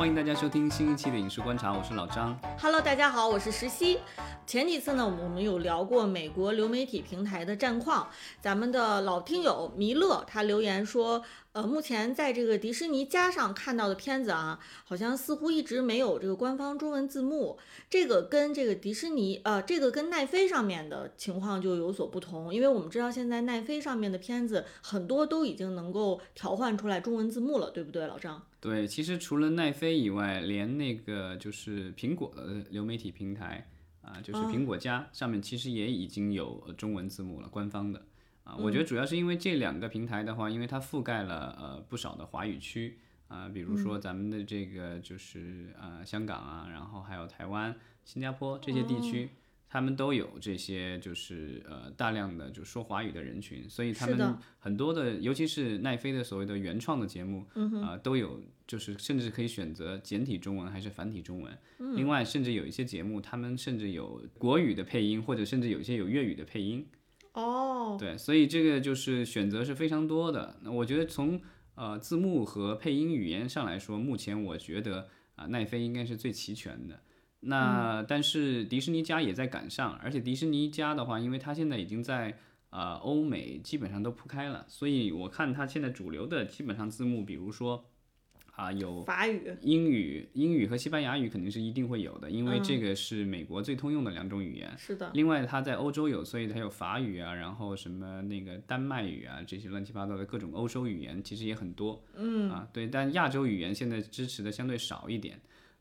欢迎大家收听新一期的《影视观察》，我是老张。Hello，大家好，我是石溪。前几次呢，我们有聊过美国流媒体平台的战况。咱们的老听友弥勒他留言说，呃，目前在这个迪士尼加上看到的片子啊，好像似乎一直没有这个官方中文字幕。这个跟这个迪士尼，呃，这个跟奈飞上面的情况就有所不同，因为我们知道现在奈飞上面的片子很多都已经能够调换出来中文字幕了，对不对，老张？对，其实除了奈飞以外，连那个就是苹果的流媒体平台啊、就是苹果家、上面其实也已经有呃中文字幕了，官方的啊。我觉得主要是因为这两个平台的话，因为它覆盖了呃不少的华语区啊、比如说咱们的这个就是呃香港啊，然后还有台湾、新加坡这些地区。他们都有这些，就是呃大量的就说华语的人群，所以他们很多的，尤其是奈飞的所谓的原创的节目，啊、都有，就是甚至可以选择简体中文还是繁体中文。另外，甚至有一些节目，他们甚至有国语的配音，或者甚至有一些有粤语的配音。哦，对，所以这个就是选择是非常多的。那我觉得从呃字幕和配音语言上来说，目前我觉得啊、奈飞应该是最齐全的。那、但是迪士尼家也在赶上，而且迪士尼家的话，因为它现在已经在呃欧美基本上都铺开了，所以我看它现在主流的基本上字幕，比如说啊、有法语，英语、英语和西班牙语肯定是一定会有的，因为这个是美国最通用的两种语言。是的，另外，它在欧洲有，所以它有法语啊，然后什么那个丹麦语啊，这些乱七八糟的各种欧洲语言，其实也很多。嗯啊，对，但亚洲语言现在支持的相对少一点。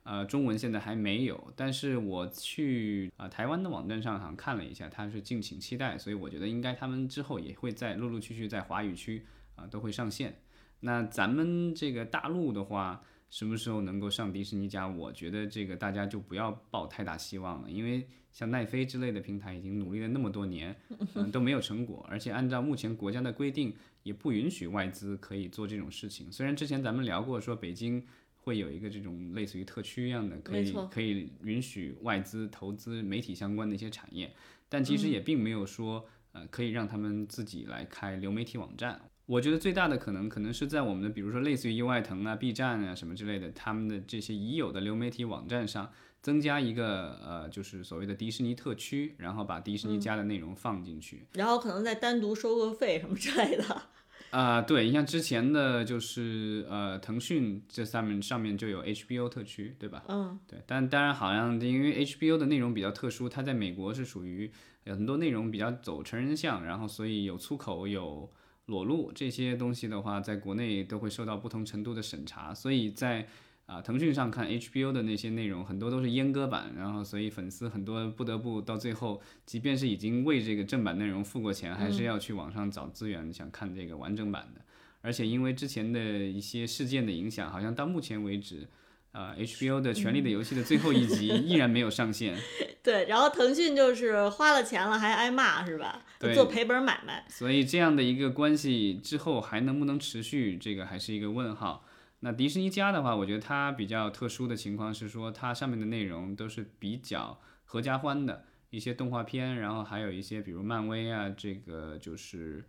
呃，中文现在还没有，但是我去啊、台湾的网站上好像看了一下，它是敬请期待，所以我觉得应该他们之后也会在陆陆续续在华语区啊、都会上线。那咱们这个大陆的话，什么时候能够上迪士尼家？我觉得这个大家就不要抱太大希望了，因为像奈飞之类的平台已经努力了那么多年，嗯，都没有成果，而且按照目前国家的规定，也不允许外资可以做这种事情。虽然之前咱们聊过说北京会有一个这种类似于特区一样的，可以可以允许外资投资媒体相关的一些产业，但其实也并没有说呃可以让他们自己来开流媒体网站。我觉得最大的可能可能是在我们的，比如说类似于优爱腾啊、B 站啊什么之类的，他们的这些已有的流媒体网站上增加一个呃，就是所谓的迪士尼特区，然后把迪士尼家的内容放进去。然后可能再单独收个费什么之类的。啊、对你像之前的就是呃，腾讯这上面上面就有 HBO 特区，对吧？嗯，对，但当然好像因为 HBO 的内容比较特殊，它在美国是属于有很多内容比较走成人向，然后所以有粗口、有裸露这些东西的话，在国内都会受到不同程度的审查，所以在啊、腾讯上看 HBO 的那些内容很多都是阉割版，然后所以粉丝很多不得不到最后，即便是已经为这个正版内容付过钱，还是要去网上找资源想看这个完整版的。而且因为之前的一些事件的影响，好像到目前为止，呃，HBO 的《权力的游戏》的最后一集依然没有上线。对，然后腾讯就是花了钱了还挨骂是吧？对做赔本买卖。所以这样的一个关系之后还能不能持续，这个还是一个问号。那迪士尼家的话，我觉得它比较特殊的情况是说，它上面的内容都是比较合家欢的一些动画片，然后还有一些比如漫威啊，这个就是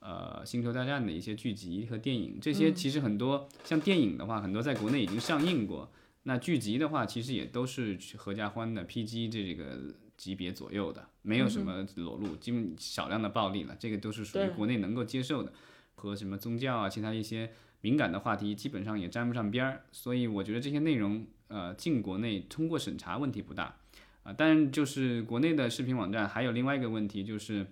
呃星球大战的一些剧集和电影，这些其实很多、像电影的话，很多在国内已经上映过。那剧集的话，其实也都是合家欢的 PG 这个级别左右的，没有什么裸露，基本少量的暴力了，这个都是属于国内能够接受的。和什么宗教啊，其他一些敏感的话题，基本上也沾不上边儿。所以我觉得这些内容，呃，进国内通过审查问题不大。啊、但就是国内的视频网站还有另外一个问题就是，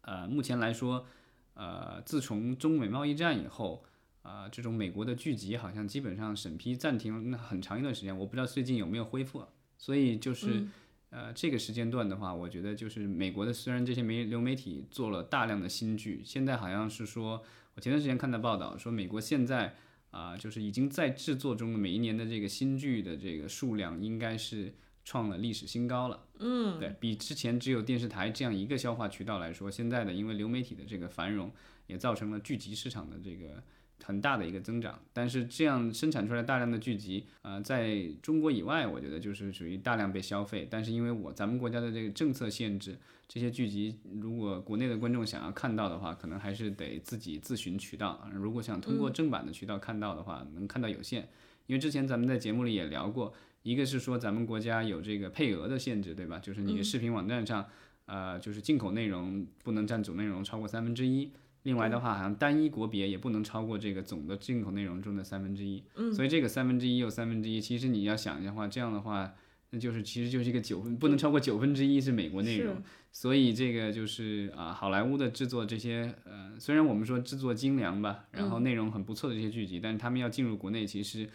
呃，目前来说，呃，自从中美贸易战以后，啊，这种美国的剧集好像基本上审批暂停了很长一段时间，我不知道最近有没有恢复。所以就是，呃，这个时间段的话，我觉得就是美国的虽然这些媒流媒体做了大量的新剧，现在好像是说，我前段时间看到报道说，美国现在啊、就是已经在制作中的每一年的这个新剧的这个数量应该是创了历史新高了。嗯，对比之前只有电视台这样一个消化渠道来说，现在的因为流媒体的这个繁荣，也造成了剧集市场的这个很大的一个增长。但是这样生产出来大量的剧集，呃，在中国以外，我觉得就是属于大量被消费。但是因为我咱们国家的这个政策限制，这些剧集如果国内的观众想要看到的话，可能还是得自己自寻渠道。如果想通过正版的渠道看到的话，能看到有限。因为之前咱们在节目里也聊过，一个是说咱们国家有这个配额的限制，对吧？就是你的视频网站上，呃，就是进口内容不能占总内容超过三分之一。另外的话，好像单一国别也不能超过这个总的进口内容中的三分之一。嗯。所以这个三分之一又三分之一，其实你要想一下的话，这样的话，那就是其实就是一个九分，不能超过九分之一是美国内容。所以这个就是啊，好莱坞的制作这些，呃，虽然我们说制作精良吧，然后内容很不错的这些剧集，但是他们要进入国内，其实。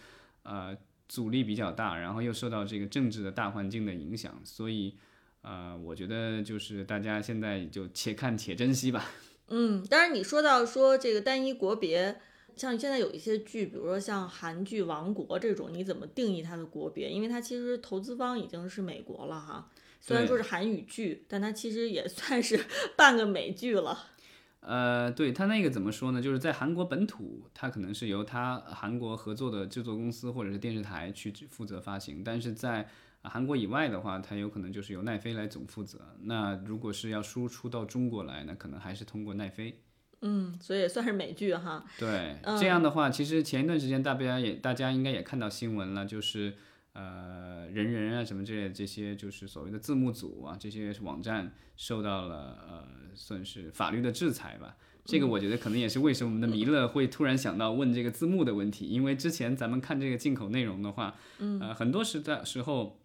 呃，阻力比较大，然后又受到这个政治的大环境的影响，所以，呃，我觉得就是大家现在就且看且珍惜吧。嗯，当然你说到说这个单一国别，像现在有一些剧，比如说像韩剧《王国》这种，你怎么定义它的国别？因为它其实投资方已经是美国了哈，虽然说是韩语剧，但它其实也算是 半个美剧了。呃，对它那个怎么说呢？就是在韩国本土，它可能是由它韩国合作的制作公司或者是电视台去负责发行，但是在韩国以外的话，它有可能就是由奈飞来总负责。那如果是要输出到中国来，那可能还是通过奈飞。嗯，所以也算是美剧哈。对，这样的话，其实前一段时间大家也大家应该也看到新闻了，就是呃人人啊什么之类的这些，就是所谓的字幕组啊这些网站受到了呃。算是法律的制裁吧，这个我觉得可能也是为什么我们的弥勒会突然想到问这个字幕的问题，因为之前咱们看这个进口内容的话，呃，很多时在时候，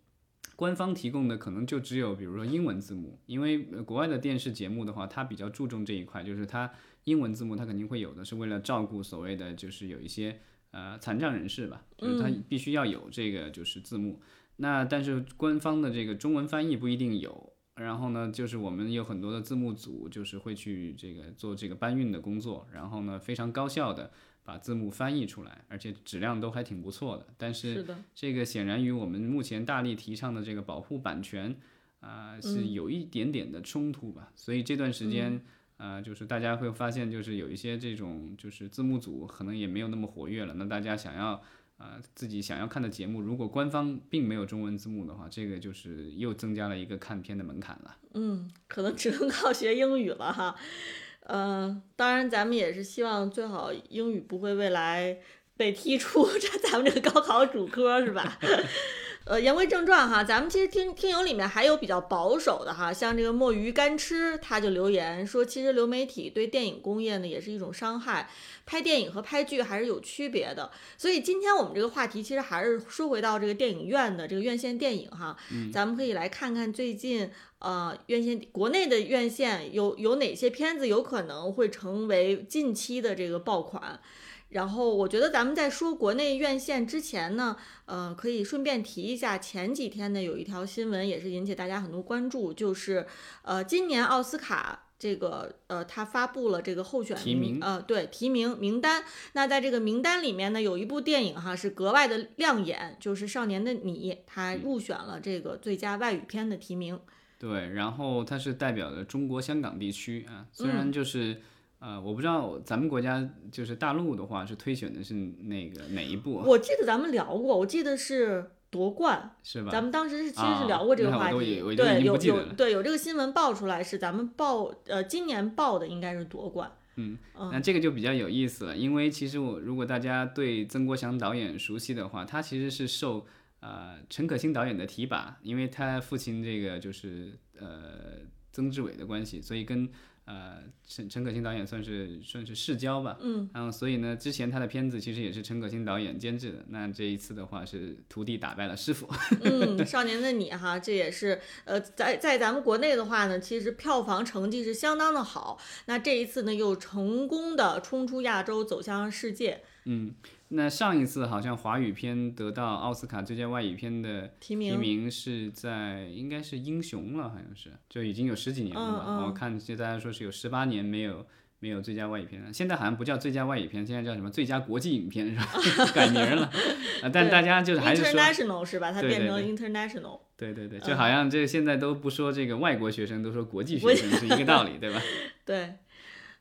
官方提供的可能就只有比如说英文字幕，因为国外的电视节目的话，它比较注重这一块，就是它英文字幕它肯定会有的，是为了照顾所谓的就是有一些呃残障人士吧，就是它必须要有这个就是字幕，那但是官方的这个中文翻译不一定有。然后呢，就是我们有很多的字幕组，就是会去这个做这个搬运的工作，然后呢，非常高效的把字幕翻译出来，而且质量都还挺不错的。但是这个显然与我们目前大力提倡的这个保护版权啊，是有一点点的冲突吧。所以这段时间啊，就是大家会发现，就是有一些这种就是字幕组可能也没有那么活跃了。那大家想要。啊，自己想要看的节目，如果官方并没有中文字幕的话，这个就是又增加了一个看片的门槛了。嗯，可能只能靠学英语了哈。嗯，当然咱们也是希望最好英语不会未来被踢出 这咱们这个高考主科是吧？呃，言归正传哈，咱们其实听听友里面还有比较保守的哈，像这个墨鱼干吃，他就留言说，其实流媒体对电影工业呢也是一种伤害，拍电影和拍剧还是有区别的。所以今天我们这个话题其实还是说回到这个电影院的这个院线电影哈，咱们可以来看看最近呃院线国内的院线有有哪些片子有可能会成为近期的这个爆款。然后我觉得咱们在说国内院线之前呢，呃，可以顺便提一下，前几天呢有一条新闻也是引起大家很多关注，就是呃，今年奥斯卡这个呃，他发布了这个候选提名，呃，对，提名名单。那在这个名单里面呢，有一部电影哈是格外的亮眼，就是《少年的你》，他入选了这个最佳外语片的提名。对，然后它是代表的中国香港地区啊，虽然就是。呃，我不知道咱们国家就是大陆的话是推选的是那个哪一部？我记得咱们聊过，我记得是夺冠，是吧？咱们当时是其实是聊过这个话题，对，有有对有这个新闻爆出来是咱们报呃今年报的应该是夺冠。嗯，那这个就比较有意思了，因为其实我如果大家对曾国祥导演熟悉的话，他其实是受呃陈可辛导演的提拔，因为他父亲这个就是呃曾志伟的关系，所以跟。呃，陈陈可辛导演算是算是世交吧，嗯，然后所以呢，之前他的片子其实也是陈可辛导演监制的。那这一次的话是徒弟打败了师傅。嗯，少年的你哈，这也是呃，在在咱们国内的话呢，其实票房成绩是相当的好。那这一次呢，又成功的冲出亚洲，走向世界。嗯。那上一次好像华语片得到奥斯卡最佳外语片的提名是在应该是《英雄》了，好像是就已经有十几年了吧？我看就大家说是有十八年没有没有最佳外语片了。现在好像不叫最佳外语片，现在叫什么最佳国际影片是吧？改名了。但大家就是还是说 international 是吧？它变成 international。对对对，就好像这现在都不说这个外国学生，都说国际学生是一个道理，对吧？对。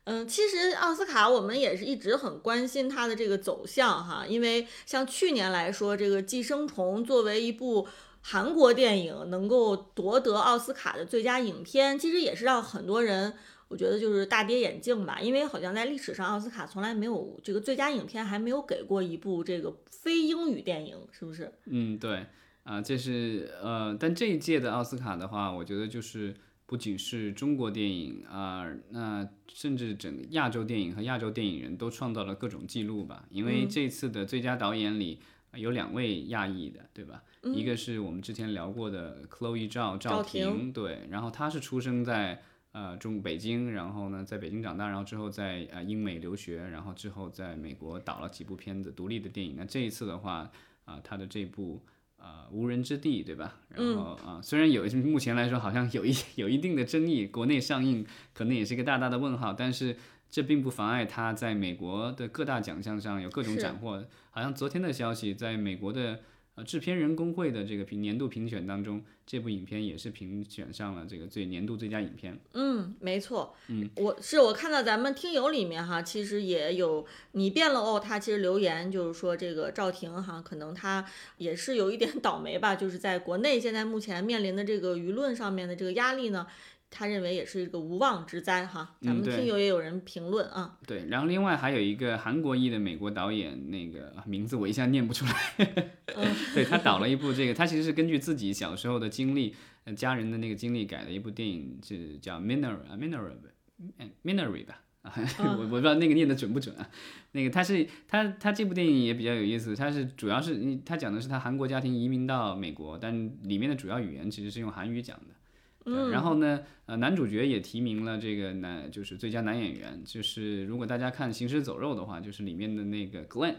嗯，其实奥斯卡我们也是一直很关心它的这个走向哈，因为像去年来说，这个《寄生虫》作为一部韩国电影能够夺得奥斯卡的最佳影片，其实也是让很多人我觉得就是大跌眼镜吧，因为好像在历史上奥斯卡从来没有这个最佳影片还没有给过一部这个非英语电影，是不是？嗯，对，啊、这是呃，但这一届的奥斯卡的话，我觉得就是不仅是中国电影啊、那甚至整个亚洲电影和亚洲电影人都创造了各种记录吧。因为这次的最佳导演里呃有两位亚裔的，对吧？一个是我们之前聊过的 Chloe 赵赵婷，对，然后她是出生在。呃，中北京，然后呢，在北京长大，然后之后在呃英美留学，然后之后在美国导了几部片子，独立的电影。那这一次的话，啊、她的这部呃无人之地，对吧？然后啊、虽然有目前来说好像有一 有一定的争议，国内上映可能也是一个大大的问号，但是这并不妨碍他在美国的各大奖项上有各种斩获。好像昨天的消息，在美国的呃制片人工会的这个评年度评选当中，这部影片也是评选上了这个最年度最佳影片。嗯，没错，嗯，我是我看到咱们听友里面哈，其实也有你变了哦，他其实留言就是说这个赵婷哈，可能他也是有一点 倒霉吧，就是在国内现在目前面临的这个舆论上面的这个压力呢，他认为也是一个无妄之灾哈。咱们听友也有人评论啊，对，然后另外还有一个韩国裔的美国导演，那个啊名字我一下念不出来。对他导了一部这个，他其实是根据自己小时候的经历、呃家人的那个经历改的一部电影，是叫 Miner》啊，《Miner》《Miner 吧。啊，我我不知道那个念的准不准啊。那个他是他他这部电影也比较有意思，他是主要是他讲的是他韩国家庭移民到美国，但里面的主要语言其实是用韩语讲的。对，然后呢，呃，男主角也提名了这个男，就是最佳男演员。就是如果大家看《行尸走肉》的话，就是里面的那个 Glenn、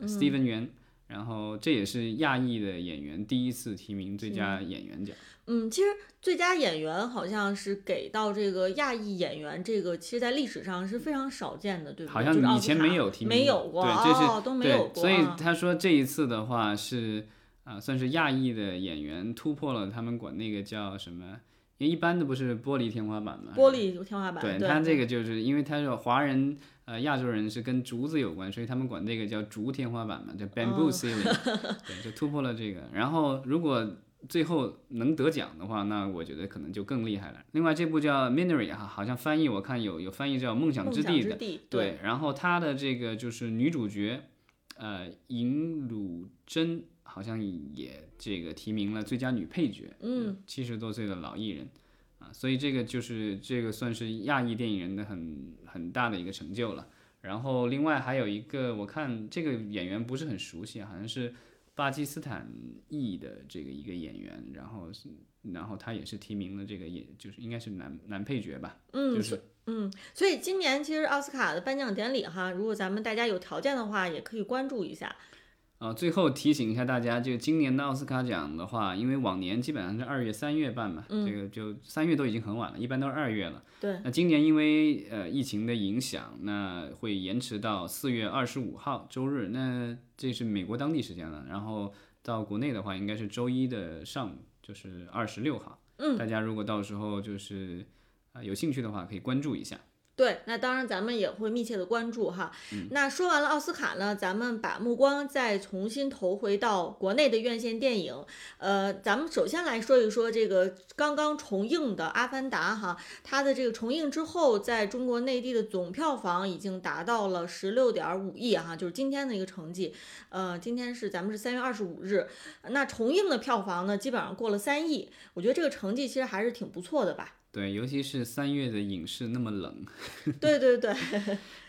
Steven 元，然后这也是亚裔的演员第一次提名最佳演员奖。嗯，其实最佳演员好像是给到这个亚裔演员，这个其实在历史上是非常少见的，对吧？好像以前没有提名，没有过，对，这是、哦、都没有所以啊他说这一次的话是啊、算是亚裔的演员突破了他们管那个叫什么？因为一般的不是玻璃天花板嘛，玻璃天花板，对对他这个就是因为他是华人，呃，亚洲人是跟竹子有关，所以他们管这个叫竹天花板嘛，叫 bamboo 哦 ceiling，、对，就突破了这个。然后如果最后能得奖的话，那我觉得可能就更厉害了。另外这部叫 Minery 哈，好像翻译我看有有翻译叫梦想之地的，对，然后它的这个就是女主角，呃，尹汝贞好像也这个提名了最佳女配角，嗯，七十多岁的老艺人啊，所以这个就是这个算是亚裔电影人的很很大的一个成就了。然后另外还有一个，我看这个演员不是很熟悉，好像是巴基斯坦裔的这个一个演员，然后是然后他也是提名了这个也就是应该是男男配角吧，嗯，就是嗯，所以今年其实奥斯卡的颁奖典礼哈，如果咱们大家有条件的话，也可以关注一下。呃，最后提醒一下大家，就今年的奥斯卡奖的话，因为往年基本上是二月、三月办嘛，这个就三月都已经很晚了，一般都是二月了。对，那今年因为呃疫情的影响，那会延迟到四月二十五号周日，那这是美国当地时间了。然后到国内的话，应该是周一的上午，就是二十六号。嗯，大家如果到时候就是啊、有兴趣的话，可以关注一下。对，那当然咱们也会密切的关注哈。那说完了奥斯卡呢，咱们把目光再重新投回到国内的院线电影。呃，咱们首先来说一说这个刚刚重映的《阿凡达》哈，它的这个重映之后，在中国内地的总票房已经达到了十六点五亿哈，就是今天的一个成绩。呃，今天是咱们是三月二十五日，那重映的票房呢，基本上过了三亿，我觉得这个成绩其实还是挺不错的吧。对，尤其是三月的影视那么冷，对对对，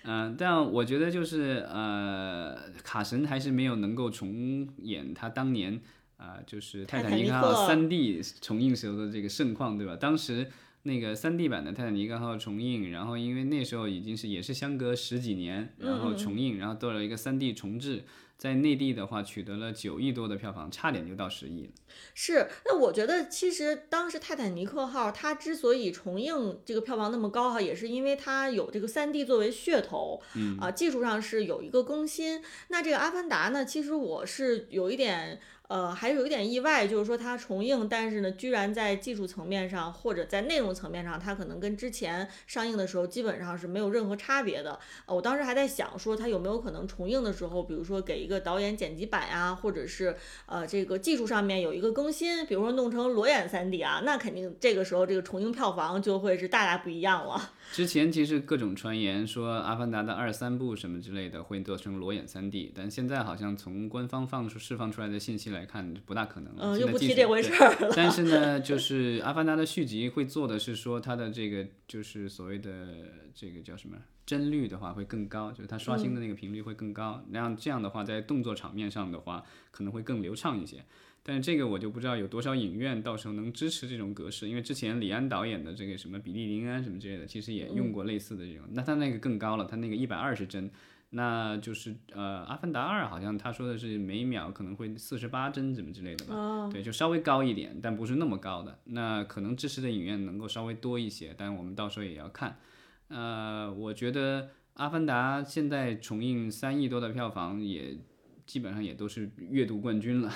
嗯、但我觉得就是呃，卡神还是没有能够重演他当年啊、就是《泰坦尼克号三 D 重映时候的这个盛况，对吧？当时那个三 D 版的《泰坦尼克号》重映，然后因为那时候已经是也是相隔十几年，然后重映，然后做了一个三 D 重制，在内地的话取得了九亿多的票房，差点就到十亿了。是，那我觉得其实当时泰坦尼克号它之所以重映这个票房那么高哈，也是因为它有这个三 D 作为噱头，嗯啊，技术上是有一个更新。那这个阿凡达呢，其实我是有一点。呃，还是有一点意外，就是说它重映，但是呢，居然在技术层面上或者在内容层面上，它可能跟之前上映的时候基本上是没有任何差别的。呃，我当时还在想说，它有没有可能重映的时候，比如说给一个导演剪辑版啊，或者是呃这个技术上面有一个更新，比如说弄成裸眼 3D 啊，那肯定这个时候这个重映票房就会是大大不一样了。之前其实各种传言说《阿凡达》的二三部什么之类的会做成裸眼 3D，但现在好像从官方放出释放出来的信息来看，不大可能。嗯，又不提这回事儿了。但是呢，就是《阿凡达》的续集会做的是说它的这个就是所谓的这个叫什么帧率的话会更高，就是它刷新的那个频率会更高，那样这样的话在动作场面上的话可能会更流畅一些。但是这个我就不知道有多少影院到时候能支持这种格式，因为之前李安导演的这个什么比利林安什么之类的，其实也用过类似的这种，那他那个更高了，他那个一百二十帧，那就是呃《阿凡达二》好像他说的是每秒可能会四十八帧怎么之类的吧，对，就稍微高一点，但不是那么高的，那可能支持的影院能够稍微多一些，但我们到时候也要看。呃，我觉得《阿凡达》现在重映三亿多的票房，也基本上也都是月度冠军了。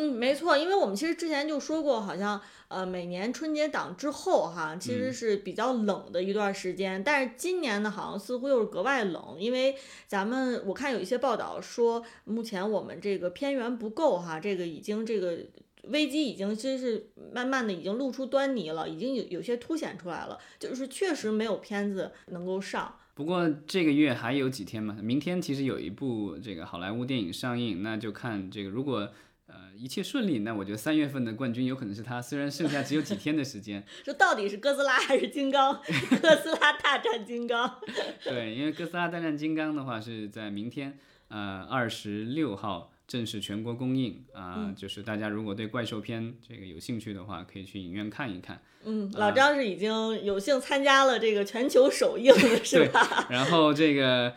嗯，没错，因为我们其实之前就说过，好像呃每年春节档之后哈，其实是比较冷的一段时间，但是今年呢，好像似乎又是格外冷，因为咱们我看有一些报道说，目前我们这个片源不够哈，这个已经这个危机已经其实是慢慢的已经露出端倪了，已经有有些凸显出来了，就是确实没有片子能够上。不过这个月还有几天嘛，明天其实有一部这个好莱坞电影上映，那就看这个如果。呃，一切顺利，那我觉得三月份的冠军有可能是他。虽然剩下只有几天的时间，这到底是哥斯拉还是金刚？哥斯拉大战金刚。对，因为哥斯拉大战金刚的话是在明天，呃，二十六号正式全国公映啊。就是大家如果对怪兽片这个有兴趣的话，可以去影院看一看。嗯，老张是已经有幸参加了这个全球首映了，是吧？然后这个。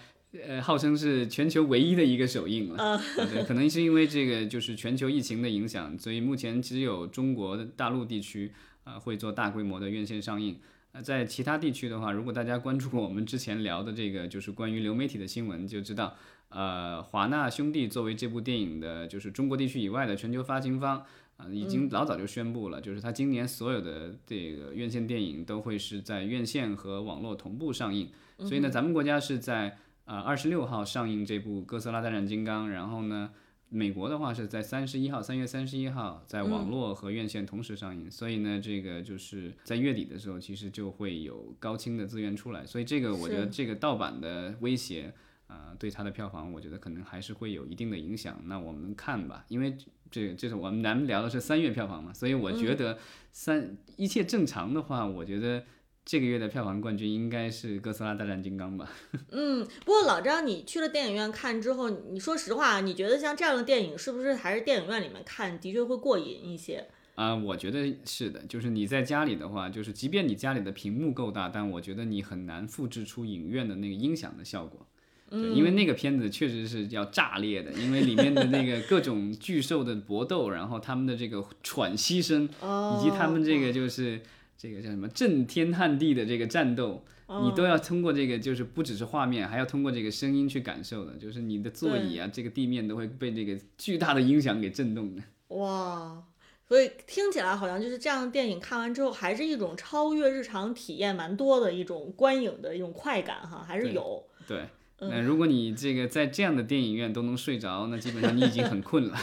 呃，号称是全球唯一的一个首映了，对，可能是因为这个就是全球疫情的影响，所以目前只有中国的大陆地区啊会做大规模的院线上映。呃，在其他地区的话，如果大家关注过我们之前聊的这个就是关于流媒体的新闻，就知道，呃，华纳兄弟作为这部电影的就是中国地区以外的全球发行方啊，已经老早就宣布了，就是他今年所有的这个院线电影都会是在院线和网络同步上映。所以呢，咱们国家是在。啊，二十六号上映这部《哥斯拉大战金刚》，然后呢，美国的话是在三十一号，三月三十一号在网络和院线同时上映，所以呢，这个就是在月底的时候，其实就会有高清的资源出来，所以这个我觉得这个盗版的威胁，啊，对它的票房，我觉得可能还是会有一定的影响。那我们看吧，因为这这是我们咱们聊的是三月票房嘛，所以我觉得三一切正常的话，我觉得。这个月的票房冠军应该是《哥斯拉大战金刚》吧？嗯，不过老张，你去了电影院看之后，你说实话，你觉得像这样的电影，是不是还是电影院里面看的确会过瘾一些？啊，我觉得是的。就是你在家里的话，就是即便你家里的屏幕够大，但我觉得你很难复制出影院的那个音响的效果。对，因为那个片子确实是要炸裂的，因为里面的那个各种巨兽的搏斗，然后他们的这个喘息声，以及他们这个就是。这个叫什么震天撼地的这个战斗，你都要通过这个，就是不只是画面，还要通过这个声音去感受的。就是你的座椅啊，这个地面都会被这个巨大的音响给震动的。哇，所以听起来好像就是这样的电影看完之后，还是一种超越日常体验蛮多的一种观影的一种快感哈，还是有。对。那如果你这个在这样的电影院都能睡着，那基本上你已经很困了。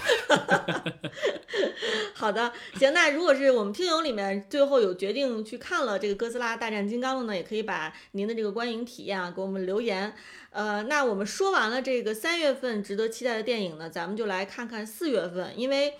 好的，行，那如果是我们听友里面最后有决定去看了这个《哥斯拉大战金刚》的呢，也可以把您的这个观影体验啊给我们留言。呃，那我们说完了这个三月份值得期待的电影呢，咱们就来看看四月份，因为。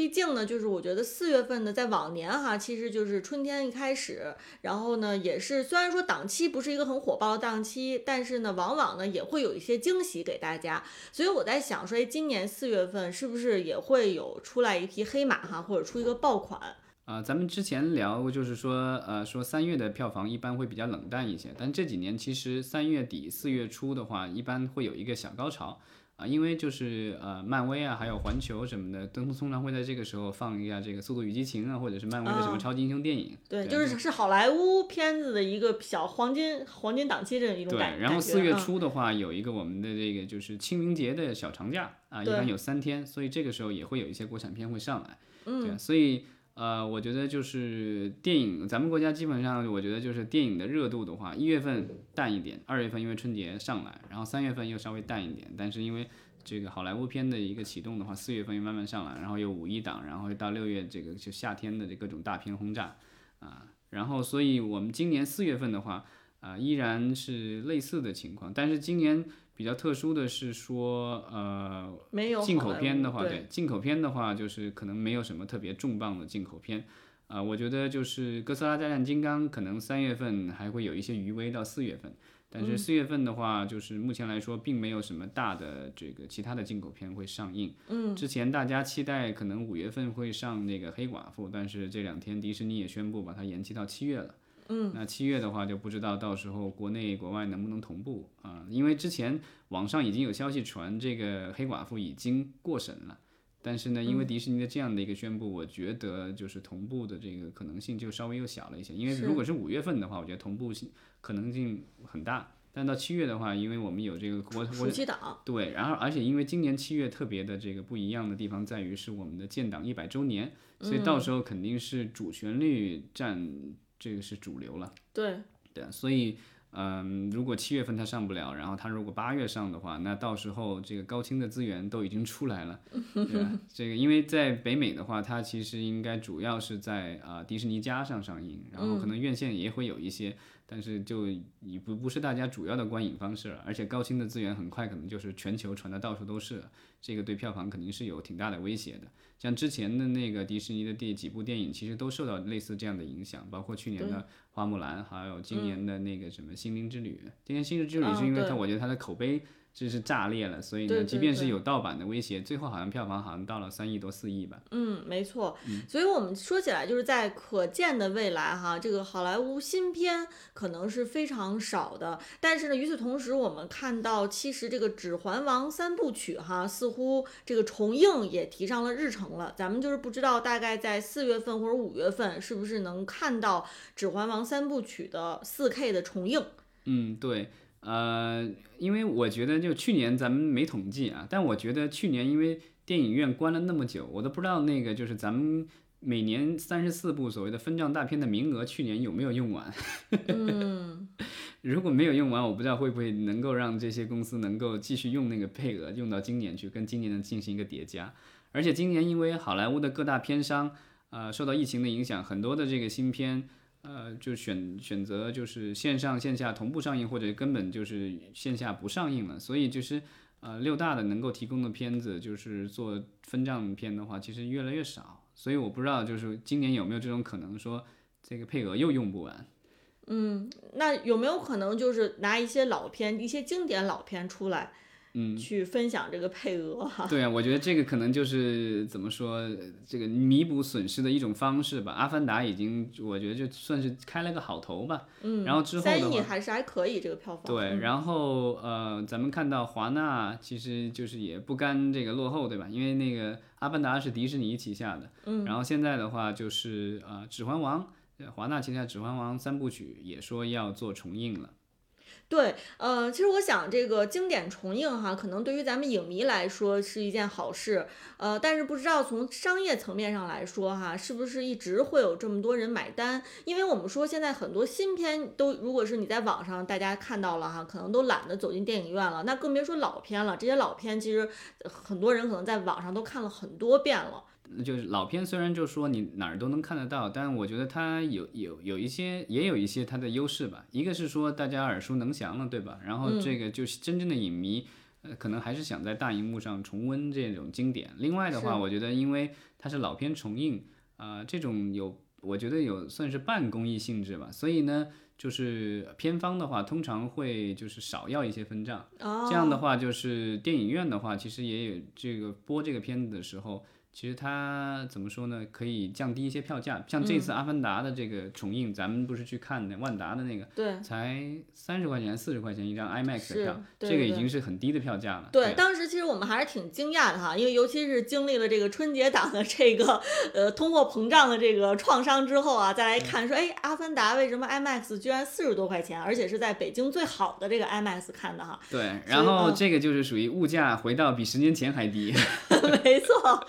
毕竟呢，就是我觉得四月份呢，在往年哈，其实就是春天一开始，然后呢，也是虽然说档期不是一个很火爆的档期，但是呢，往往呢也会有一些惊喜给大家。所以我在想说，今年四月份是不是也会有出来一匹黑马哈，或者出一个爆款？啊，咱们之前聊就是说，呃，说三月的票房一般会比较冷淡一些，但这几年其实三月底四月初的话，一般会有一个小高潮。啊，因为就是呃，漫威啊，还有环球什么的，都通常会在这个时候放一下这个《速度与激情》啊，或者是漫威的什么超级英雄电影。对，就是是好莱坞片子的一个小黄金黄金档期这一种感对，然后四月初的话，有一个我们的这个就是清明节的小长假啊，一般有三天，所以这个时候也会有一些国产片会上来。嗯，对，所以。呃，我觉得就是电影，咱们国家基本上，我觉得就是电影的热度的话，一月份淡一点，二月份因为春节上来，然后三月份又稍微淡一点，但是因为这个好莱坞片的一个启动的话，四月份又慢慢上来，然后又五一档，然后到六月这个就夏天的这各种大片轰炸啊，然后所以我们今年四月份的话啊，依然是类似的情况，但是今年。比较特殊的是说，呃，没有进口片的话，对进口片的话，就是可能没有什么特别重磅的进口片，啊，我觉得就是《哥斯拉大战金刚》可能三月份还会有一些余威到四月份，但是四月份的话，就是目前来说并没有什么大的这个其他的进口片会上映。嗯，之前大家期待可能五月份会上那个黑寡妇，但是这两天迪士尼也宣布把它延期到七月了。嗯，那七月的话就不知道到时候国内国外能不能同步啊？因为之前网上已经有消息传这个黑寡妇已经过审了，但是呢，因为迪士尼的这样的一个宣布，我觉得就是同步的这个可能性就稍微又小了一些。因为如果是五月份的话，我觉得同步性可能性很大，但到七月的话，因为我们有这个国暑期档，对，然后而且因为今年七月特别的这个不一样的地方在于是我们的建党一百周年，所以到时候肯定是主旋律占。这个是主流了，对。对，所以嗯，如果七月份它上不了，然后它如果八月上的话，那到时候这个高清的资源都已经出来了，对吧？这个因为在北美的话，它其实应该主要是在啊迪士尼加上上映，然后可能院线也会有一些，但是就已不不是大家主要的观影方式了，而且高清的资源很快可能就是全球传的到处都是了，这个对票房肯定是有挺大的威胁的。像之前的那个迪士尼的第几部电影，其实都受到类似这样的影响，包括去年的《花木兰》，还有今年的那个什么《心灵之旅》。今年《心灵之旅》是因为它，我觉得它的口碑。这是炸裂了，所以呢，即便是有盗版的威胁，最后好像票房好像到了三亿多四亿吧。嗯，没错。所以我们说起来，就是在可见的未来哈，这个好莱坞新片可能是非常少的。但是呢，与此同时，我们看到其实这个《指环王》三部曲哈，似乎这个重映也提上了日程了。咱们就是不知道大概在四月份或者五月份，是不是能看到《指环王》三部曲的四 K 的重映？嗯，对。呃，因为我觉得就去年咱们没统计啊，但我觉得去年因为电影院关了那么久，我都不知道那个就是咱们每年三十四部所谓的分账大片的名额，去年有没有用完。嗯，如果没有用完，我不知道会不会能够让这些公司能够继续用那个配额用到今年去，跟今年的进行一个叠加。而且今年因为好莱坞的各大片商呃受到疫情的影响，很多的这个新片。呃，就选选择就是线上线下同步上映，或者根本就是线下不上映了。所以就是呃六大的能够提供的片子，就是做分账片的话，其实越来越少。所以我不知道就是今年有没有这种可能，说这个配额又用不完。嗯，那有没有可能就是拿一些老片、一些经典老片出来？嗯，去分享这个配额哈。对啊，我觉得这个可能就是怎么说，这个弥补损失的一种方式吧。阿凡达已经，我觉得就算是开了个好头吧。嗯。然后之后三亿还是还可以这个票房。对，然后呃，咱们看到华纳其实就是也不甘这个落后，对吧？因为那个阿凡达是迪士尼旗下的，嗯。然后现在的话就是呃，指环王，华纳旗下指环王三部曲也说要做重映了。对，呃，其实我想这个经典重映哈，可能对于咱们影迷来说是一件好事，呃，但是不知道从商业层面上来说哈，是不是一直会有这么多人买单？因为我们说现在很多新片都，如果是你在网上大家看到了哈，可能都懒得走进电影院了，那更别说老片了。这些老片其实很多人可能在网上都看了很多遍了。就是老片，虽然就说你哪儿都能看得到，但我觉得它有有有一些，也有一些它的优势吧。一个是说大家耳熟能详了，对吧？然后这个就是真正的影迷，呃，可能还是想在大荧幕上重温这种经典。另外的话，我觉得因为它是老片重映，啊，这种有我觉得有算是半公益性质吧。所以呢，就是片方的话，通常会就是少要一些分账。这样的话，就是电影院的话，其实也有这个播这个片子的时候。其实它怎么说呢？可以降低一些票价。像这次《阿凡达》的这个重映，咱们不是去看的万达的那个，对，才三十块钱、四十块钱一张 IMAX 的票，对这个已经是很低的票价了。对，当时其实我们还是挺惊讶的哈，因为尤其是经历了这个春节档的这个呃通货膨胀的这个创伤之后啊，再来看说，哎，《阿凡达》为什么 IMAX 居然四十多块钱，而且是在北京最好的这个 IMAX 看的哈。对，然后嗯这个就是属于物价回到比十年前还低。没错，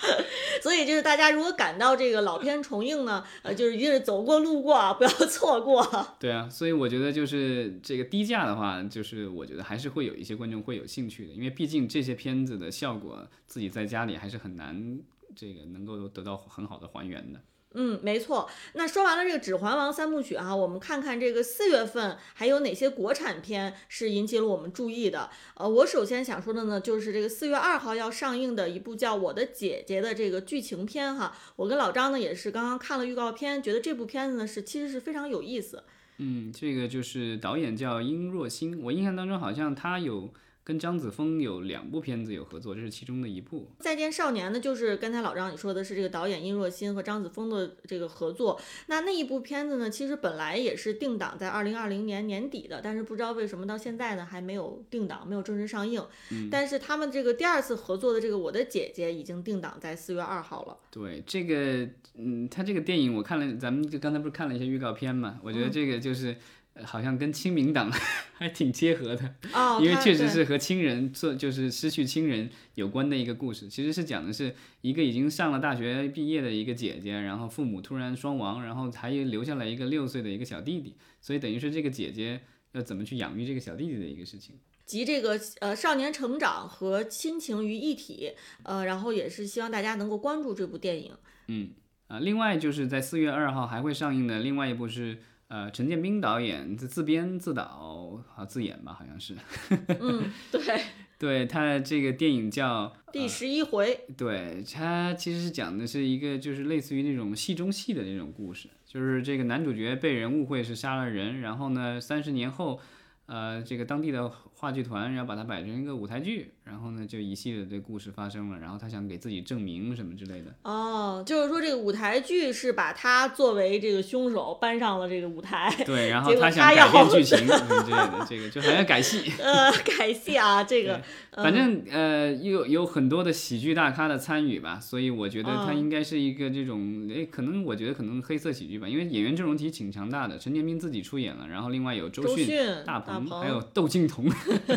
所以就是大家如果赶到这个老片重映呢，呃，就是一定是走过路过啊，不要 错过。对啊，所以我觉得就是这个低价的话，就是我觉得还是会有一些观众会有兴趣的，因为毕竟这些片子的效果自己在家里还是很难这个能够得到很好的还原的。嗯，没错。那说完了这个《指环王》三部曲啊，我们看看这个四月份还有哪些国产片是引起了我们注意的。呃，我首先想说的呢，就是这个四月二号要上映的一部叫《我的姐姐》的这个剧情片哈。我跟老张呢也是刚刚看了预告片，觉得这部片子呢是其实是非常有意思。嗯，这个就是导演叫殷若星，我印象当中好像他有跟张子枫有两部片子有合作，这是其中的一部。再见少年呢，就是刚才老张你说的是这个导演殷若欣和张子枫的这个合作。那那一部片子呢，其实本来也是定档在二零二零年年底的，但是不知道为什么到现在呢还没有定档，没有正式上映。但是他们这个第二次合作的这个《我的姐姐》已经定档在四月二号了。对这个，嗯，他这个电影我看了，咱们就刚才不是看了一些预告片嘛？我觉得这个就是。呃好像跟亲民党 还挺贴合的，哦，因为确实是和亲人做，就是失去亲人有关的一个故事。其实是讲的是一个已经上了大学毕业的一个姐姐，然后父母突然双亡，然后还留下来一个六岁的一个小弟弟，所以等于是这个姐姐要怎么去养育这个小弟弟的一个事情。集这个呃少年成长和亲情于一体，呃，然后也是希望大家能够关注这部电影。嗯啊，另外就是在四月二号还会上映的另外一部是呃陈建斌导演自自编自导啊自演吧，好像是。嗯，对，对他这个电影叫第十一回。对，他其实是讲的是一个就是类似于那种戏中戏的那种故事，就是这个男主角被人误会是杀了人，然后呢，三十年后，呃，这个当地的话剧团然后把它摆成一个舞台剧，然后呢，就一系列的故事发生了，然后他想给自己证明什么之类的。哦，就是说这个舞台剧是把他作为这个凶手搬上了这个舞台，对，然 后他想改变剧情什么之类的，这个就好像改戏。呃，改戏啊，这个，反正呃有有很多的喜剧大咖的参与吧，所以我觉得它嗯应该是一个这种诶，可能我觉得可能黑色喜剧吧，因为演员阵容其实挺强大的，陈建斌自己出演了，然后另外有周迅、大鹏，鹏，还有窦靖童、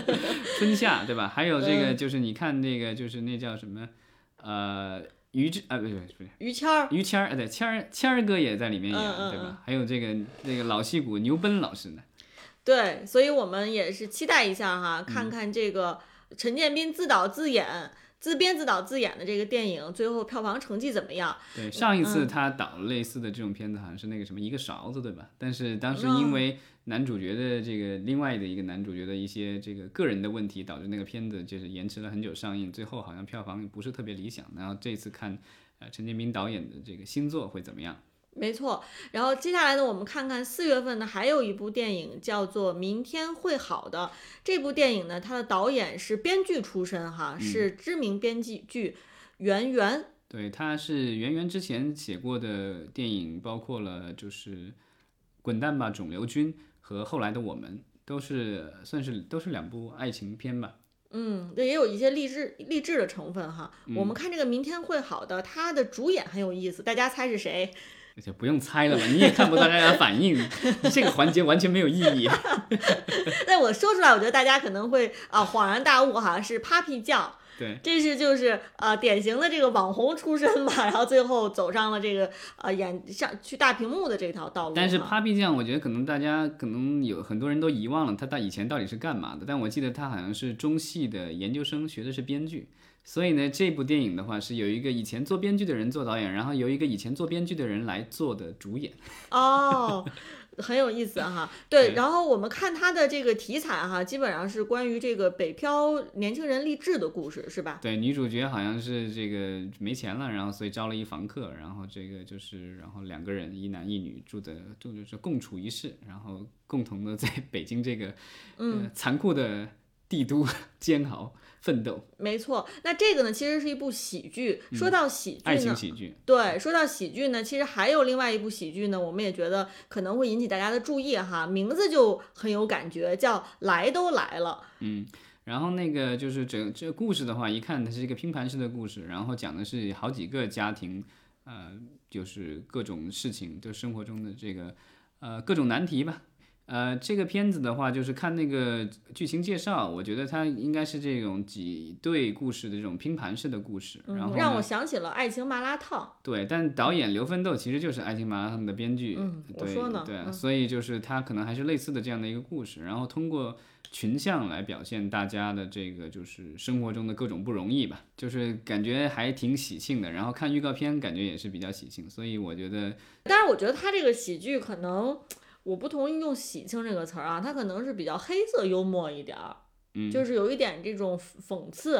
春夏，对吧？还有这个嗯就是你看那个就是那叫什么呃于志啊不对不对于谦儿，于谦儿啊对谦儿谦儿哥也在里面演，对吧？还有这个那个老戏骨牛犇老师呢。对，所以我们也是期待一下哈，嗯看看这个陈建斌自导自演、自编自导自演的这个电影最后票房成绩怎么样？对，上一次嗯他导类似的这种片子，好像是那个什么一个勺子，对吧？但是当时嗯因为男主角的这个另外的一个男主角的一些这个个人的问题，导致那个片子就是延迟了很久上映，最后好像票房不是特别理想。然后这次看，呃，陈建斌导演的这个新作会怎么样？没错，然后接下来呢，我们看看四月份呢，还有一部电影叫做《明天会好的》。这部电影呢，它的导演是编剧出身哈，是知名编剧剧袁源。对，他是圆圆之前写过的电影，包括了就是《滚蛋吧，肿瘤君》和后来的我们，都是算是都是两部爱情片吧。嗯，这也有一些励志励志的成分哈。嗯我们看这个《明天会好的》，它的主演很有意思，大家猜是谁？而且不用猜了吧，你也看不到大家的反应，这个环节完全没有意义。但我说出来，我觉得大家可能会啊恍然大悟哈，是 Papi 酱。对，这是就是呃典型的这个网红出身嘛，然后最后走上了这个呃演上去大屏幕的这条道路。但是 Papi 酱，我觉得可能大家可能有很多人都遗忘了他到以前到底是干嘛的，但我记得他好像是中戏的研究生，学的是编剧。所以呢，这部电影的话是有一个以前做编剧的人做导演，然后由一个以前做编剧的人来做的主演。哦，很有意思哈。对，对然后我们看他的这个题材哈，基本上是关于这个北漂年轻人励志的故事，是吧？对，女主角好像是这个没钱了，然后所以招了一房客，然后这个就是然后两个人一男一女住的住就是共处一室，然后共同的在北京这个呃残酷的帝都 煎熬奋斗，没错。那这个呢，其实是一部喜剧。说到喜剧爱情呢，喜剧。对，说到喜剧呢，其实还有另外一部喜剧呢，我们也觉得可能会引起大家的注意哈，名字就很有感觉，叫《来都来了》。嗯，然后那个就是整这个故事的话，一看它是一个拼盘式的故事，然后讲的是好几个家庭，呃，就是各种事情，就生活中的这个呃各种难题吧。呃，这个片子的话，就是看那个剧情介绍，我觉得它应该是这种几对故事的这种拼盘式的故事。然后嗯，让我想起了《爱情麻辣烫》。对，但导演刘奋斗其实就是《爱情麻辣烫》的编剧，嗯我对说呢对所以就是他可能还是类似的这样的一个故事，然后通过群像来表现大家的这个就是生活中的各种不容易吧，就是感觉还挺喜庆的，然后看预告片感觉也是比较喜庆，所以我觉得但是我觉得他这个喜剧可能，我不同意用喜庆这个词儿啊，它可能是比较黑色幽默一点儿，嗯。就是有一点这种讽刺，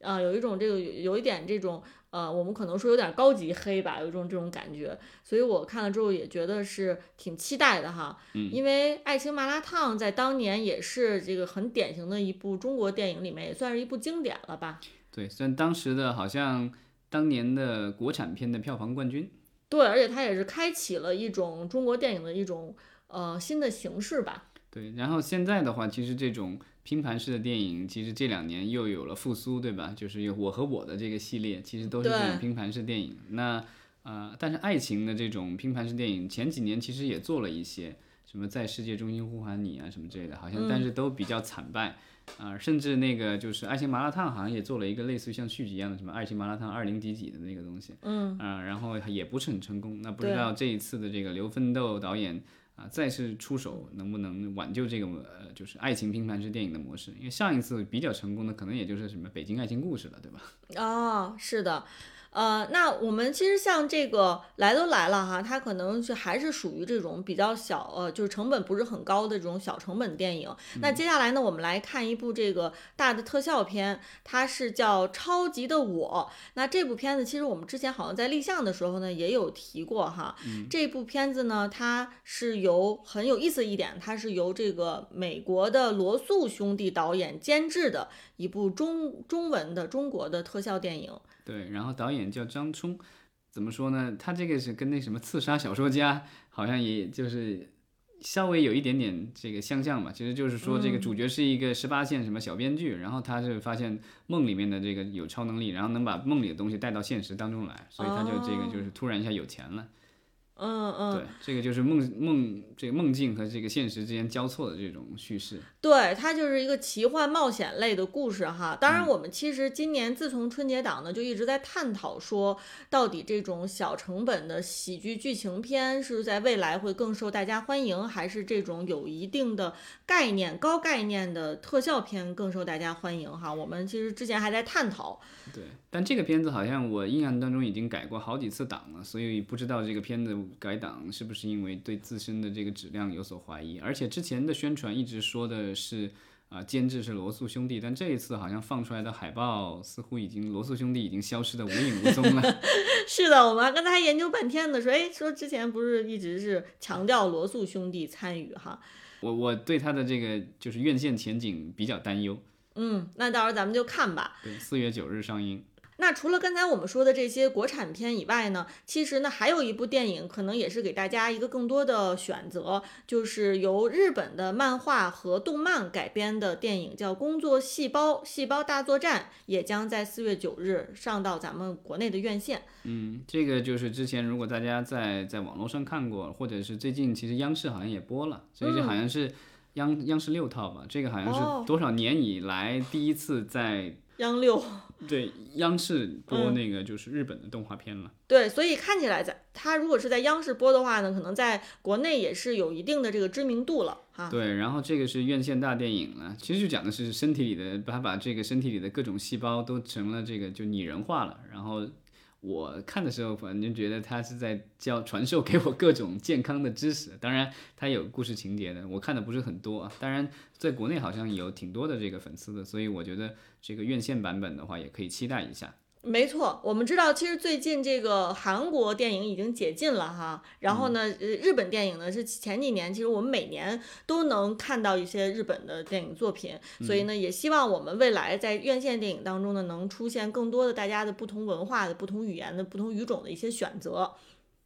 啊、有一种这个有一点这种呃，我们可能说有点高级黑吧，有一种这种感觉，所以我看了之后也觉得是挺期待的哈，嗯。因为《爱情麻辣烫》在当年也是这个很典型的一部中国电影里面，也算是一部经典了吧。对，虽然当时的好像当年的国产片的票房冠军，对，而且它也是开启了一种中国电影的一种呃新的形式吧。对，然后现在的话，其实这种拼盘式的电影，其实这两年又有了复苏，对吧？就是有我和我的这个系列，其实都是这种拼盘式电影。那呃，但是爱情的这种拼盘式电影，前几年其实也做了一些，什么在世界中心呼喊你啊什么之类的，好像但是都比较惨败。啊、甚至那个就是《爱情麻辣烫》好像也做了一个类似于像续集一样的什么《爱情麻辣烫二零几几》的那个东西，嗯，啊、然后也不是很成功。那不知道这一次的这个刘奋斗导演啊，再次出手能不能挽救这个呃，就是爱情拼盘式电影的模式？因为上一次比较成功的，可能也就是什么《北京爱情故事》了，对吧？哦，是的，呃，那我们其实像这个来都来了哈，它可能是还是属于这种比较小，呃，就是成本不是很高的这种小成本电影。那接下来呢，我们来看一部这个大的特效片，它是叫《超级的我》。那这部片子其实我们之前好像在立项的时候呢也有提过哈。这部片子呢，它是由很有意思一点，它是由这个美国的罗素兄弟导演监制的一部中中文的中国的特效电影。对，然后导演叫张冲，怎么说呢？他这个是跟那什么刺杀小说家好像也就是稍微有一点点这个相像吧。其实就是说这个主角是一个十八线什么小编剧，然后他是发现梦里面的这个有超能力，然后能把梦里的东西带到现实当中来，所以他就这个就是突然一下有钱了。嗯嗯，对，这个就是梦梦这个梦境和这个现实之间交错的这种叙事。对，它就是一个奇幻冒险类的故事哈。当嗯然，我们其实今年自从春节档呢，就一直在探讨说，到底这种小成本的喜剧剧情片是在未来会更受大家欢迎，还是这种有一定的概念、高概念的特效片更受大家欢迎哈？我们其实之前还在探讨。对，但这个片子好像我印象当中已经改过好几次档了，所以不知道这个片子改档是不是因为对自身的这个质量有所怀疑。而且之前的宣传一直说的是啊、监制是罗素兄弟，但这一次好像放出来的海报似乎已经罗素兄弟已经消失的无影无踪了。是的，我们刚才还研究半天呢，说哎，说之前不是一直是强调罗素兄弟参与哈？我我对他的这个就是院线前景比较担忧。嗯，那到时候咱们就看吧。对，四月九日上映。那除了刚才我们说的这些国产片以外呢，其实呢还有一部电影，可能也是给大家一个更多的选择，就是由日本的漫画和动漫改编的电影，叫《工作细胞：细胞大作战》，也将在四月九日上到咱们国内的院线。嗯，这个就是之前如果大家在在网络上看过，或者是最近其实央视好像也播了，所以这好像是央、央视六套吧，这个好像哦。是多少年以来第一次在央六，对央视播嗯那个就是日本的动画片了。对，所以看起来在它如果是在央视播的话呢，可能在国内也是有一定的这个知名度了哈。对，然后这个是院线大电影了，其实就讲的是身体里的，把把这个身体里的各种细胞都成了这个就拟人化了。然后我看的时候，反正觉得他是在教传授给我各种健康的知识。当然，他有故事情节的，我看的不是很多啊。当然，在国内好像有挺多的这个粉丝的，所以我觉得这个院线版本的话也可以期待一下。没错，我们知道，其实最近这个韩国电影已经解禁了哈，然后呢，呃，日本电影呢是前几年，其实我们每年都能看到一些日本的电影作品，所以呢，也希望我们未来在院线电影当中呢，能出现更多的大家的不同文化的、不同语言的、不同语种的一些选择。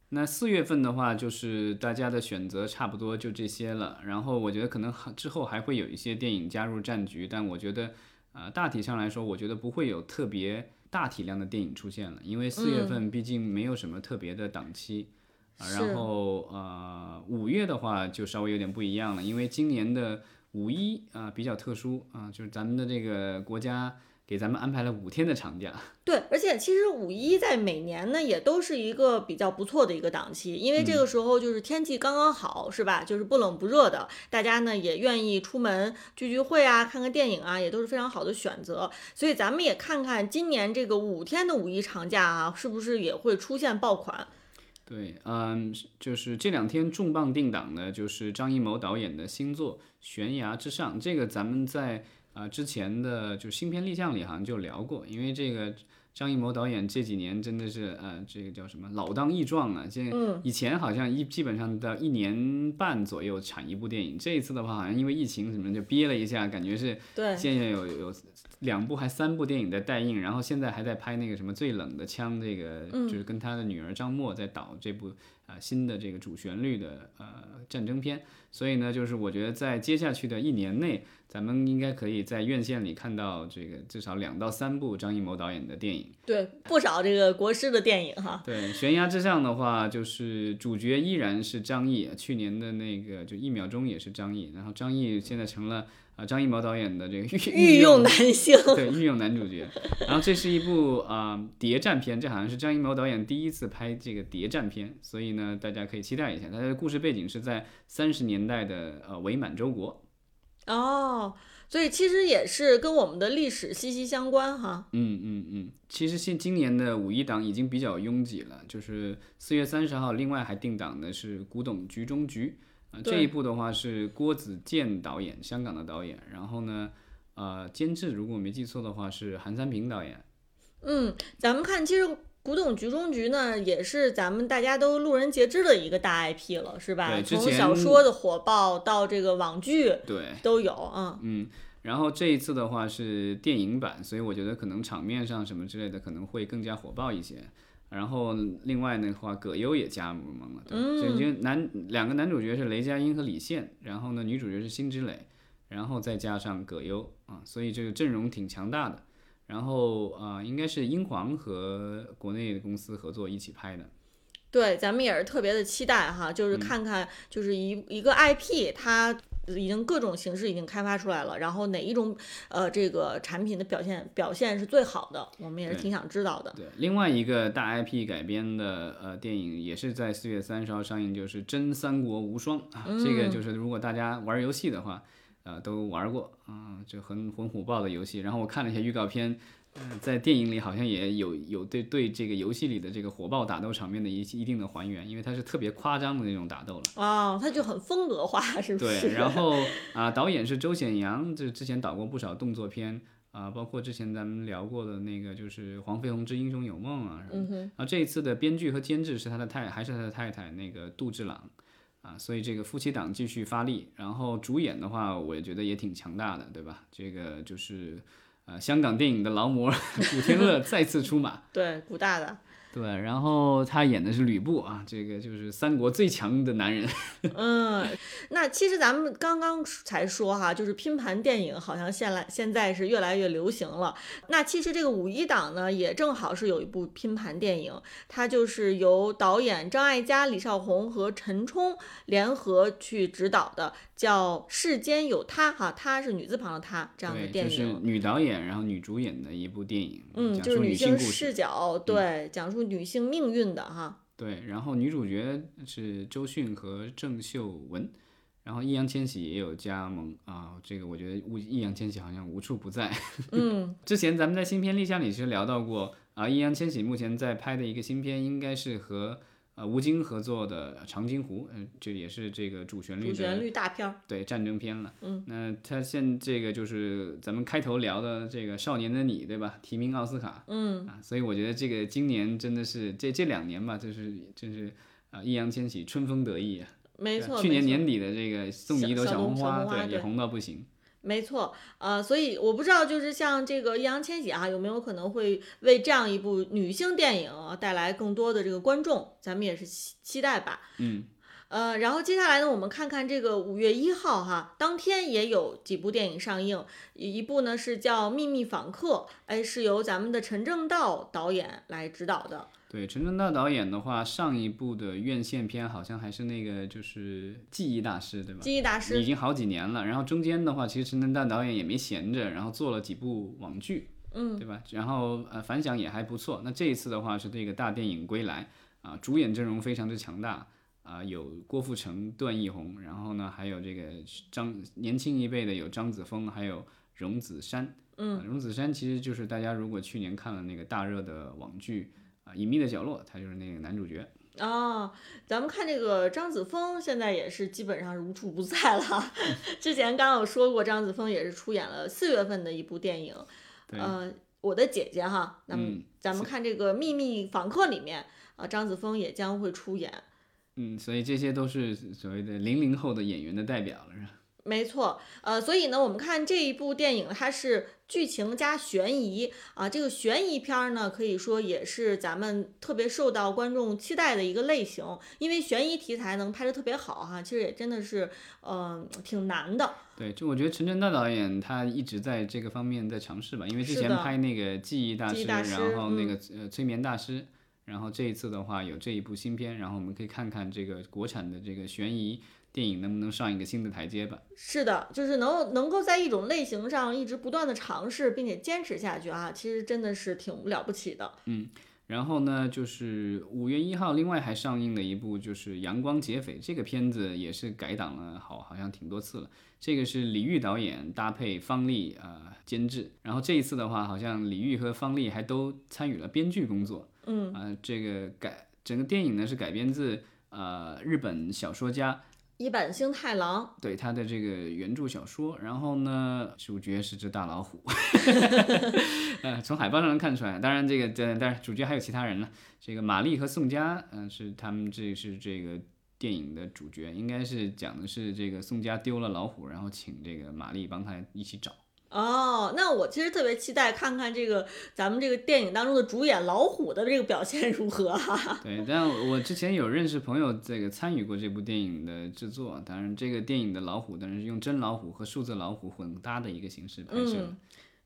那四月份的话，就是大家的选择差不多就这些了，然后我觉得可能还之后还会有一些电影加入战局，但我觉得，呃，大体上来说，我觉得不会有特别。大体量的电影出现了，因为四月份毕竟没有什么特别的档期，啊，然后呃五月的话就稍微有点不一样了，因为今年的五一啊比较特殊啊，就是咱们的这个国家。给咱们安排了五天的长假，对，而且其实五一在每年呢也都是一个比较不错的一个档期，因为这个时候就是天气刚刚好，是吧？就是不冷不热的，大家呢也愿意出门聚聚会啊，看看电影啊，也都是非常好的选择。所以咱们也看看今年这个五天的五一长假啊，是不是也会出现爆款？对，嗯，就是这两天重磅定档的，就是张艺谋导演的新作《悬崖之上》，这个咱们在。啊，之前的就新片立项里好像就聊过，因为这个张艺谋导演这几年真的是呃，这个叫什么老当益壮啊。现以前好像一基本上到一年半左右产一部电影，这一次的话好像因为疫情什么就憋了一下，感觉是现在有有两部还三部电影在待映，然后现在还在拍那个什么最冷的枪，这个就是跟他的女儿张默在导这部啊新的这个主旋律的呃战争片，所以呢，就是我觉得在接下去的一年内。咱们应该可以在院线里看到这个至少两到三部张艺谋导演的电影，对，不少这个国师的电影哈。对，悬崖之上的话，就是主角依然是张译，去年的那个就一秒钟也是张译，然后张译现在成了啊张艺谋导演的这个御御用男性，对，御用男主角。然后这是一部啊谍战片，这好像是张艺谋导演第一次拍这个谍战片，所以呢，大家可以期待一下。它的故事背景是在三十年代的呃伪满洲国。哦，所以其实也是跟我们的历史息息相关哈。嗯嗯嗯，其实现今年的五一档已经比较拥挤了，就是四月三十号，另外还定档的是《古董局中局》啊，这一部的话是郭子健导演，香港的导演，然后呢，呃，监制如果我没记错的话是韩三平导演。嗯，咱们看，其实。古董局中局呢，也是咱们大家都路人皆知的一个大 IP 了，是吧？从小说的火爆到这个网剧，对，都有啊。嗯，然后这一次的话是电影版，所以我觉得可能场面上什么之类的可能会更加火爆一些。然后另外的话，葛优也加盟了，对，就已经男两个男主角是雷佳音和李现，然后呢女主角是辛芷蕾，然后再加上葛优啊，所以这个阵容挺强大的。然后啊，应该是英皇和国内的公司合作一起拍的。对，咱们也是特别的期待哈，就是看看，就是一一个 IP，它已经各种形式已经开发出来了，然后哪一种呃这个产品的表现表现是最好的，我们也是挺想知道的。对，另外一个大 IP 改编的呃电影也是在四月三十号上映，就是《真三国无双》啊，这个就是如果大家玩游戏的话。呃，都玩过啊，就很很火爆的游戏。然后我看了一下预告片，嗯，在电影里好像也有有对对这个游戏里的这个火爆打斗场面的一一定的还原，因为它是特别夸张的那种打斗了。哦，它就很风格化，是不是？对。然后 啊，导演是周显阳，就之前导过不少动作片啊，包括之前咱们聊过的那个就是《黄飞鸿之英雄有梦》啊。嗯哼。啊，这一次的编剧和监制是他的太还是他的太太那个杜志朗。啊，所以这个夫妻档继续发力，然后主演的话，我也觉得也挺强大的，对吧？这个就是，呃，香港电影的劳模古天乐再次出马，对，古大的。对，然后他演的是吕布啊，这个就是三国最强的男人。嗯，那其实咱们刚刚才说哈，就是拼盘电影好像现来现在是越来越流行了。那其实这个五一档呢，也正好是有一部拼盘电影，它就是由导演张艾嘉、李少红和陈冲联合去指导的，叫《世间有他》哈，他是女字旁的他这样的电影。就是女导演，然后女主演的一部电影，嗯，就是女性视角，对，讲述。女性命运的哈，对，然后女主角是周迅和郑秀文，然后易烊千玺也有加盟啊，这个我觉得易烊千玺好像无处不在。嗯，之前咱们在新片立项里其实聊到过啊，易烊千玺目前在拍的一个新片应该是和呃吴京合作的《长津湖》，嗯、这也是这个主旋律的主旋律大片儿，对战争片了。嗯，那他现这个就是咱们开头聊的这个《少年的你》，对吧？提名奥斯卡。嗯啊，所以我觉得这个今年真的是这这两年吧，就是真是啊，易烊千玺春风得意啊。没错。去年年底的这个《送你一朵小红红花》对，也红到不行。没错，呃，所以我不知道，就是像这个易烊千玺啊，有没有可能会为这样一部女性电影带来更多的这个观众？咱们也是期期待吧。嗯，呃，然后接下来呢，我们看看这个五月一号哈，当天也有几部电影上映，一一部呢是叫《秘密访客》，哎，是由咱们的陈正道导演来指导的。对，陈正道导演的话，上一部的院线片好像还是那个就是《记忆大师》，对吧？记忆大师已经好几年了。然后中间的话，其实陈正道导演也没闲着，然后做了几部网剧，嗯，对吧？然后呃反响也还不错。那这一次的话是这个大电影归来啊、主演阵容非常之强大啊、有郭富城、段奕宏，然后呢还有这个张年轻一辈的有张子枫，还有荣梓杉。嗯、荣梓杉其实就是大家如果去年看了那个大热的网剧啊、隐秘的角落》，他就是那个男主角。哦，咱们看这个张子枫现在也是基本上是无处不在了。之前刚刚有说过，张子枫也是出演了四月份的一部电影，呃，我的姐姐哈。那么嗯咱们看这个《秘密访客》里面啊、张子枫也将会出演。嗯，所以这些都是所谓的零零后的演员的代表了，是吧？没错，呃，所以呢，我们看这一部电影，它是剧情加悬疑啊。这个悬疑片儿呢，可以说也是咱们特别受到观众期待的一个类型，因为悬疑题材能拍得特别好哈，其实也真的是，嗯、挺难的。对，就我觉得陈正大导演他一直在这个方面在尝试吧，因为之前拍那个记忆大师，然后那个、呃催眠大师，然后这一次的话有这一部新片，然后我们可以看看这个国产的这个悬疑电影能不能上一个新的台阶吧。是的，就是能能够在一种类型上一直不断的尝试，并且坚持下去啊，其实真的是挺了不起的。然后呢，就是五月一号，另外还上映了一部就是《阳光劫匪》，这个片子也是改档了好好像挺多次了。这个是李玉导演搭配方丽呃监制，然后这一次的话，好像李玉和方丽还都参与了编剧工作。嗯，啊、这个改整个电影呢是改编自呃日本小说家一坂星太郎，对他的这个原著小说，然后呢，主角是只大老虎，呃，从海报上能看出来。当然，这个这当然主角还有其他人了。这个玛丽和宋佳，嗯、是他们这是这个电影的主角，应该是讲的是这个宋佳丢了老虎，然后请这个玛丽帮他一起找。哦，那我其实特别期待看看这个咱们这个电影当中的主演老虎的这个表现如何哈、对，但我之前有认识朋友这个参与过这部电影的制作，当然这个电影的老虎当然是用真老虎和数字老虎混搭的一个形式拍摄。嗯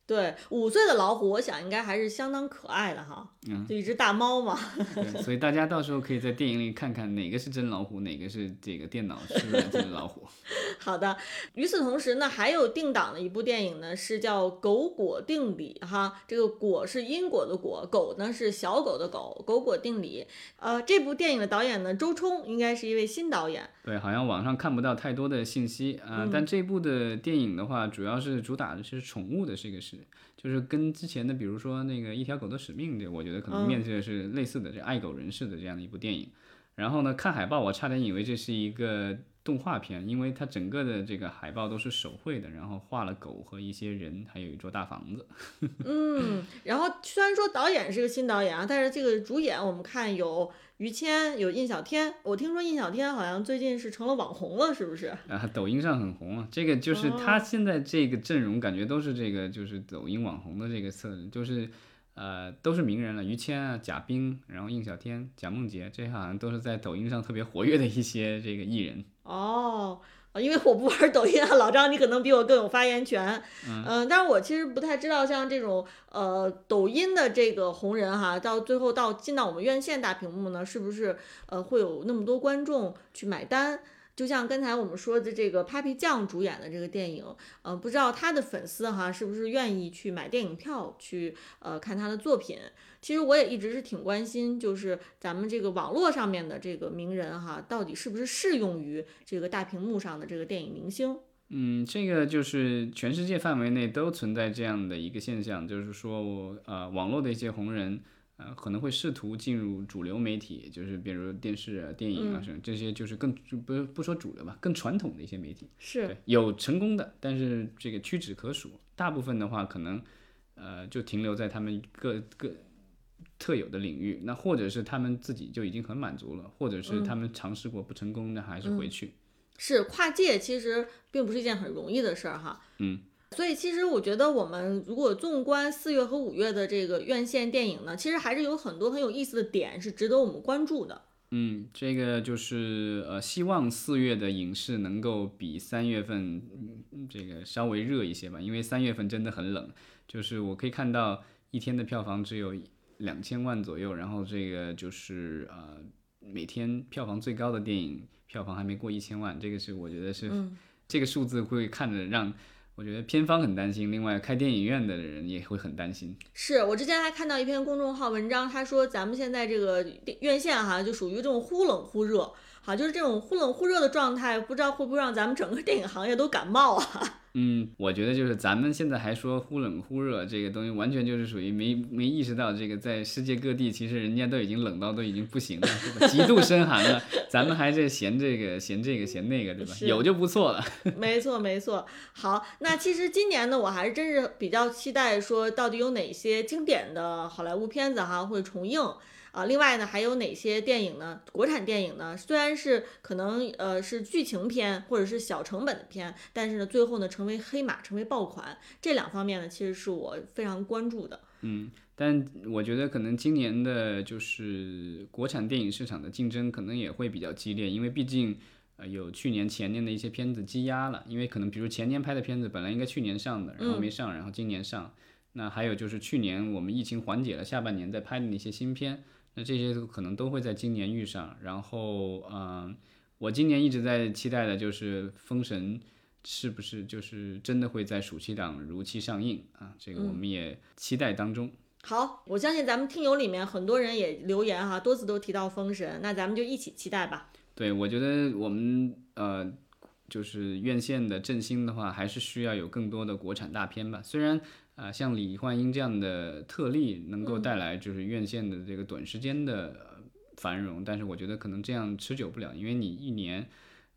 对，五岁的老虎，我想应该还是相当可爱的哈，嗯就一只大猫嘛。对，所以大家到时候可以在电影里看看哪个是真老虎，哪个是这个电脑输入的这个老虎。好的，与此同时呢，还有定档的一部电影呢，是叫《狗果定理》哈。这个“果”是因果的“果”，狗呢是小狗的“狗”，狗果定理。呃，这部电影的导演呢，周冲应该是一位新导演。对，好像网上看不到太多的信息啊、但这部的电影的话，主要是主打的是宠物的这个事，就是跟之前的，比如说那个《一条狗的使命》这，我觉得可能面对的是类似的这爱狗人士的这样的一部电影。然后呢，看海报我差点以为这是一个动画片，因为它整个的这个海报都是手绘的，然后画了狗和一些人，还有一座大房子。嗯，然后虽然说导演是个新导演啊，但是这个主演我们看有于谦，有印小天。我听说印小天好像最近是成了网红了，是不是？啊，抖音上很红啊，这个就是他现在这个阵容，感觉都是这个就是抖音网红的这个色，就是呃都是名人了，于谦啊、贾冰，然后印小天、贾梦杰，这些好像都是在抖音上特别活跃的一些这个艺人。哦，呃因为我不玩抖音啊，老张你可能比我更有发言权。嗯、但是我其实不太知道像这种呃抖音的这个红人哈，到最后到进到我们院线大屏幕呢，是不是呃会有那么多观众去买单？就像刚才我们说的这个 Papi 酱主演的这个电影，呃，不知道他的粉丝哈是不是愿意去买电影票去呃看他的作品。其实我也一直是挺关心，就是咱们这个网络上面的这个名人哈，到底是不是适用于这个大屏幕上的这个电影明星？嗯，这个就是全世界范围内都存在这样的一个现象，就是说我呃网络的一些红人。呃，可能会试图进入主流媒体，就是比如电视啊、电影啊什么、这些，就是更不不说主流吧，更传统的一些媒体。是，有成功的，但是这个屈指可数。大部分的话，可能呃就停留在他们各各特有的领域，那或者是他们自己就已经很满足了，或者是他们尝试过不成功，那还是回去。是跨界，其实并不是一件很容易的事儿哈。嗯。所以其实我觉得，我们如果纵观四月和五月的这个院线电影呢，其实还是有很多很有意思的点是值得我们关注的。嗯，这个就是呃，希望四月的影视能够比三月份嗯这个稍微热一些吧，因为三月份真的很冷。就是我可以看到一天的票房只有两千万左右，然后这个就是呃每天票房最高的电影票房还没过一千万，这个是我觉得是、这个数字会看着让我觉得片方很担心，另外开电影院的人也会很担心。是我之前还看到一篇公众号文章，他说咱们现在这个院线哈，就属于这种忽冷忽热，好，就是这种忽冷忽热的状态，不知道会不会让咱们整个电影行业都感冒啊？嗯，我觉得就是咱们现在还说忽冷忽热这个东西，完全就是属于没没意识到这个在世界各地，其实人家都已经冷到都已经不行了？极度深寒了，咱们还在嫌这个嫌这个嫌那个，对吧？有就不错了。没错，没错。好，那其实今年呢，我还是真是比较期待说，到底有哪些经典的好莱坞片子哈会重映啊？另外呢，还有哪些电影呢？国产电影呢，虽然是可能呃是剧情片或者是小成本的片，但是呢，最后呢成为黑马，成为爆款，这两方面呢，其实是我非常关注的。嗯，但我觉得可能今年的就是国产电影市场的竞争可能也会比较激烈，因为毕竟呃有去年前年的一些片子积压了，因为可能比如前年拍的片子本来应该去年上的，然后没上，然后今年上。那还有就是去年我们疫情缓解了，下半年在拍的那些新片，那这些可能都会在今年遇上。然后，嗯、我今年一直在期待的就是《封神》是不是就是真的会在暑期档如期上映啊？这个我们也期待当中。好，我相信咱们听友里面很多人也留言哈，多次都提到《封神》，那咱们就一起期待吧。对，我觉得我们呃，就是院线的振兴的话，还是需要有更多的国产大片吧。虽然啊、呃像李焕英这样的特例能够带来就是院线的这个短时间的呃繁荣，但是我觉得可能这样持久不了，因为你一年。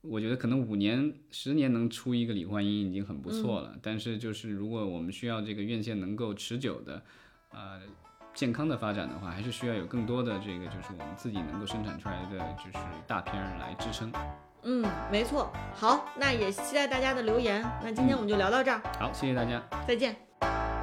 我觉得可能五年、十年能出一个李焕英已经很不错了，但是就是如果我们需要这个院线能够持久的，呃，健康的发展的话，还是需要有更多的这个就是我们自己能够生产出来的就是大片儿来支撑。嗯，没错。好，那也期待大家的留言。那今天我们就聊到这儿，好，谢谢大家。再见。you